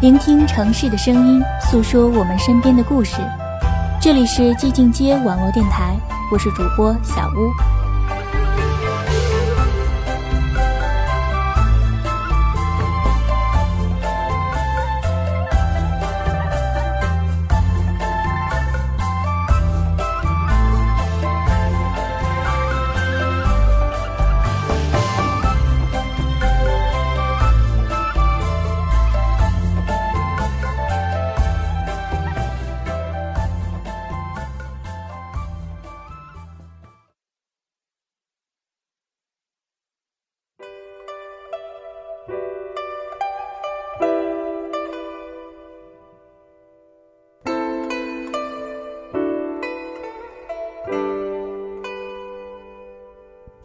聆听城市的声音，诉说我们身边的故事。这里是寂静街网络电台，我是主播小屋。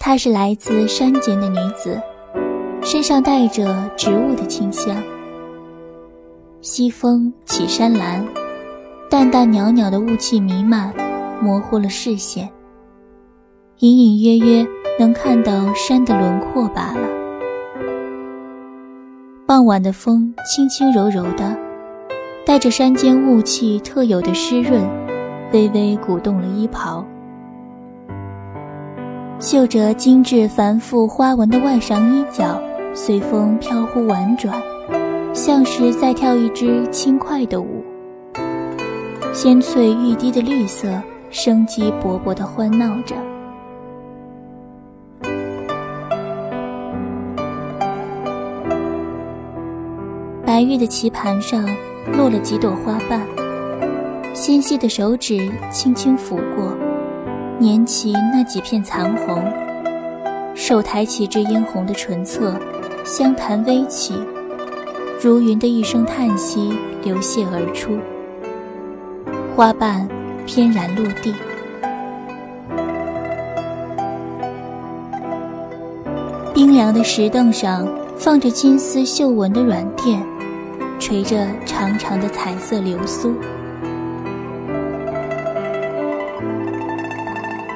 她是来自山间的女子，身上带着植物的清香。西风起山岚，淡淡袅袅的雾气弥漫，模糊了视线。隐隐约约能看到山的轮廓罢了。傍晚的风轻轻柔柔的，带着山间雾气特有的湿润，微微鼓动了衣袍。绣着精致繁复花纹的外裳衣角，随风飘忽婉转，像是在跳一支轻快的舞。鲜翠欲滴的绿色，生机勃勃地欢闹着。白玉的棋盘上落了几朵花瓣，纤细的手指轻轻抚过。捻起那几片残红，手抬起这嫣红的唇侧，香檀微起，如云的一声叹息流泻而出，花瓣翩然落地。冰凉的石凳上放着金丝绣纹的软垫，垂着长长的彩色流苏。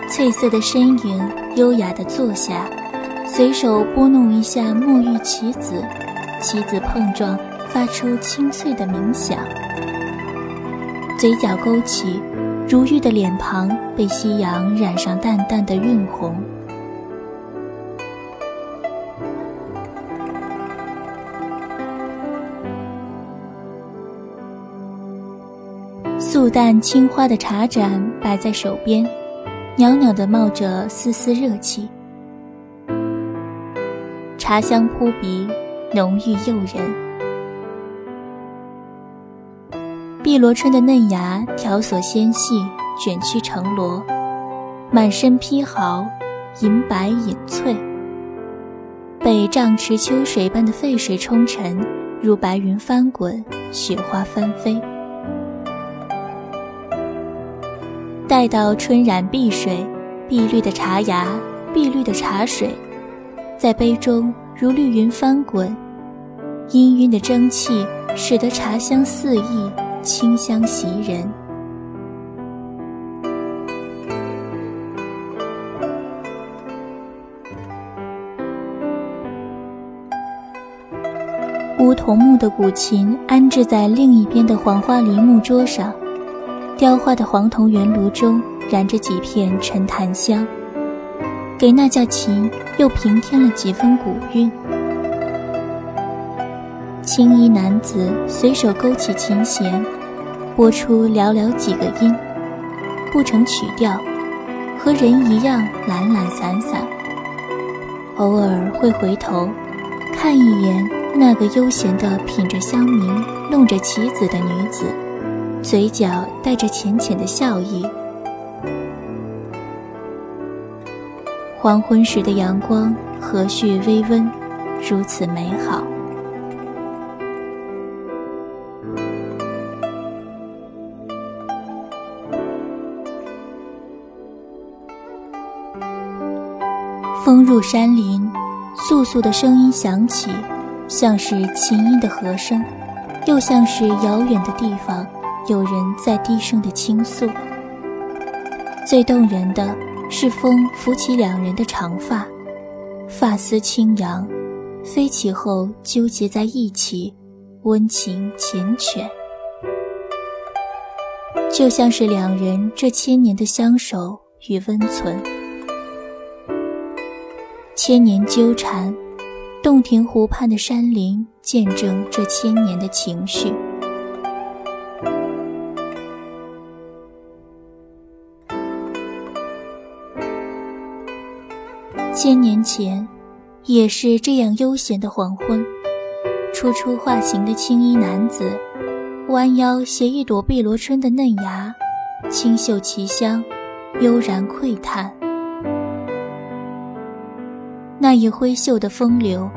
翠色的身影优雅地坐下，随手拨弄一下墨玉棋子，棋子碰撞发出清脆的鸣响。嘴角勾起，如玉的脸庞被夕阳染上淡淡的晕红。素淡青花的茶盏摆在手边。袅袅的冒着丝丝热气，茶香扑鼻，浓郁诱人。碧螺春的嫩芽条索纤细，卷曲成螺，满身披毫，银白隐翠。被丈池秋水般的沸水冲沉，如白云翻滚，雪花翻飞。待到春染碧水，碧绿的茶芽，碧绿的茶水，在杯中如绿云翻滚，氤氲的蒸汽使得茶香四溢，清香袭人。梧桐木的古琴安置在另一边的黄花梨木桌上。雕花的黄铜圆炉中燃着几片沉檀香，给那架琴又平添了几分古韵。青衣男子随手勾起琴弦，拨出寥寥几个音，不成曲调，和人一样懒懒散散。偶尔会回头，看一眼那个悠闲地品着香茗、弄着棋子的女子。嘴角带着浅浅的笑意。黄昏时的阳光和煦微温，如此美好。风入山林，簌簌的声音响起，像是琴音的和声，又像是遥远的地方。有人在低声的倾诉。最动人的是风拂起两人的长发，发丝轻扬，飞起后纠结在一起，温情缱绻，就像是两人这千年的相守与温存。千年纠缠，洞庭湖畔的山林见证这千年的情绪。千年前，也是这样悠闲的黄昏，初出化形的青衣男子，弯腰携一朵碧螺春的嫩芽，清秀其香，悠然喟叹。那一挥袖的风流，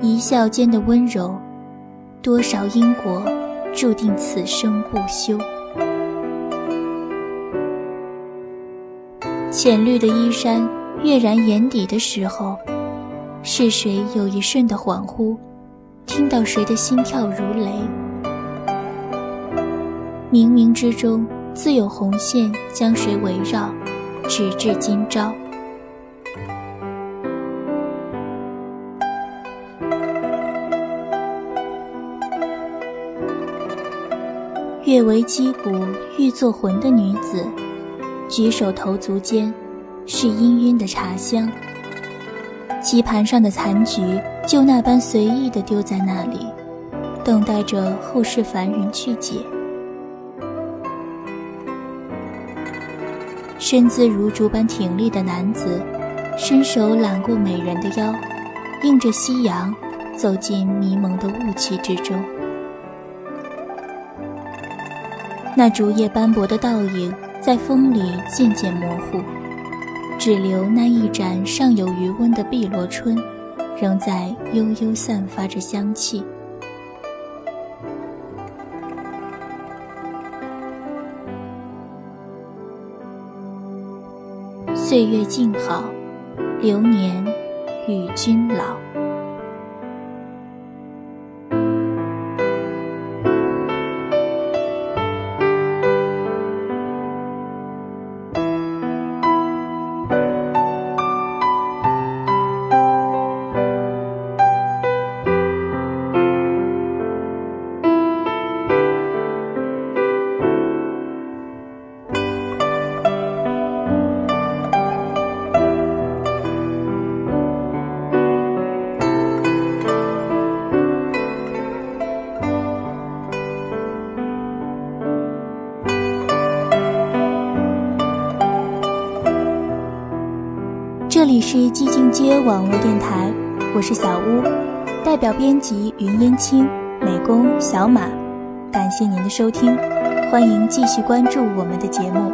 一笑间的温柔，多少因果注定此生不休。浅绿的衣衫。跃然眼底的时候，是谁有一瞬的恍惚，听到谁的心跳如雷？冥冥之中，自有红线将谁围绕，直至今朝。月为击鼓欲作魂的女子，举手投足间。是氤氲的茶香，棋盘上的残局就那般随意地丢在那里，等待着后世凡人去解。身姿如竹般挺立的男子，伸手揽过美人的腰，映着夕阳，走进迷蒙的雾气之中。那竹叶斑驳的倒影，在风里渐渐模糊。只留那一盏尚有余温的碧螺春，仍在悠悠散发着香气。岁月静好，流年与君老。这里是寂静街网络电台，我是小屋，代表编辑云烟青，美工小马，感谢您的收听，欢迎继续关注我们的节目。